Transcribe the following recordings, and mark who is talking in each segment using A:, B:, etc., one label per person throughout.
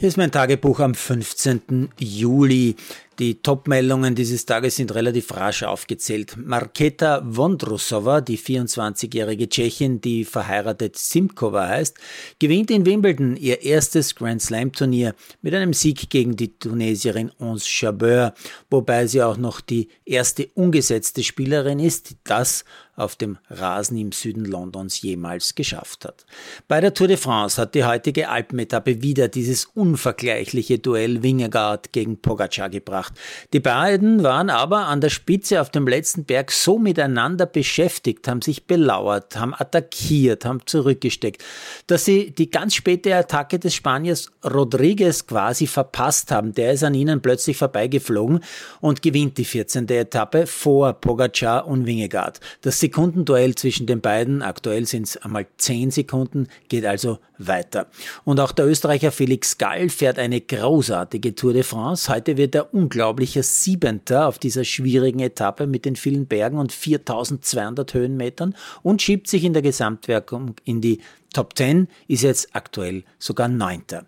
A: Hier ist mein Tagebuch am 15. Juli. Die Top-Meldungen dieses Tages sind relativ rasch aufgezählt. Marketa Vondrusova, die 24-jährige Tschechin, die verheiratet Simkova heißt, gewinnt in Wimbledon ihr erstes Grand Slam-Turnier mit einem Sieg gegen die Tunesierin Ons Jabeur, wobei sie auch noch die erste ungesetzte Spielerin ist, die das auf dem Rasen im Süden Londons jemals geschafft hat. Bei der Tour de France hat die heutige Alpenetappe wieder dieses unvergleichliche Duell Wingegaard gegen Pogacar gebracht. Die beiden waren aber an der Spitze auf dem letzten Berg so miteinander beschäftigt, haben sich belauert, haben attackiert, haben zurückgesteckt, dass sie die ganz späte Attacke des Spaniers Rodriguez quasi verpasst haben. Der ist an ihnen plötzlich vorbeigeflogen und gewinnt die 14. Etappe vor Pogacar und Wingegaard. Das Sekundenduell zwischen den beiden, aktuell sind es einmal 10 Sekunden, geht also weiter. Und auch der Österreicher Felix Gall fährt eine großartige Tour de France. Heute wird er unglaublicher Siebenter auf dieser schwierigen Etappe mit den vielen Bergen und 4200 Höhenmetern und schiebt sich in der Gesamtwerkung in die Top 10, ist jetzt aktuell sogar Neunter.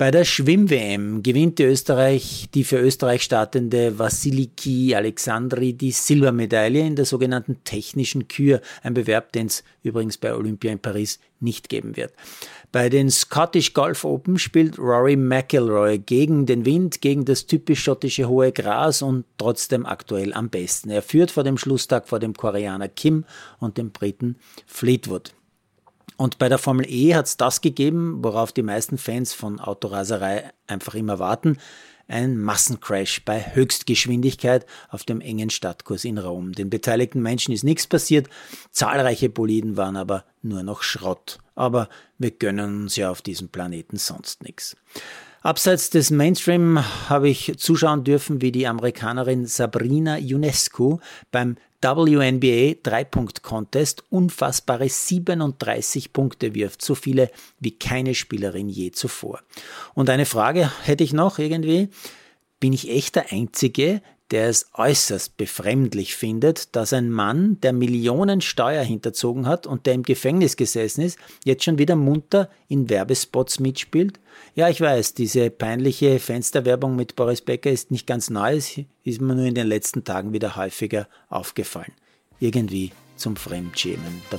A: Bei der Schwimm-WM gewinnt Österreich, die für Österreich startende Vasiliki Alexandri die Silbermedaille in der sogenannten technischen Kür, ein Bewerb, den es übrigens bei Olympia in Paris nicht geben wird. Bei den Scottish Golf Open spielt Rory McIlroy gegen den Wind, gegen das typisch schottische hohe Gras und trotzdem aktuell am besten. Er führt vor dem Schlusstag vor dem Koreaner Kim und dem Briten Fleetwood. Und bei der Formel E hat es das gegeben, worauf die meisten Fans von Autoraserei einfach immer warten. Ein Massencrash bei Höchstgeschwindigkeit auf dem engen Stadtkurs in Rom. Den beteiligten Menschen ist nichts passiert. Zahlreiche Boliden waren aber nur noch Schrott. Aber wir gönnen uns ja auf diesem Planeten sonst nichts. Abseits des Mainstream habe ich zuschauen dürfen, wie die Amerikanerin Sabrina Ionescu beim WNBA Dreipunkt-Contest unfassbare 37 Punkte wirft, so viele wie keine Spielerin je zuvor. Und eine Frage hätte ich noch irgendwie. Bin ich echt der Einzige, der es äußerst befremdlich findet, dass ein Mann, der Millionen Steuer hinterzogen hat und der im Gefängnis gesessen ist, jetzt schon wieder munter in Werbespots mitspielt? Ja, ich weiß, diese peinliche Fensterwerbung mit Boris Becker ist nicht ganz neu, ist mir nur in den letzten Tagen wieder häufiger aufgefallen. Irgendwie zum Fremdschämen der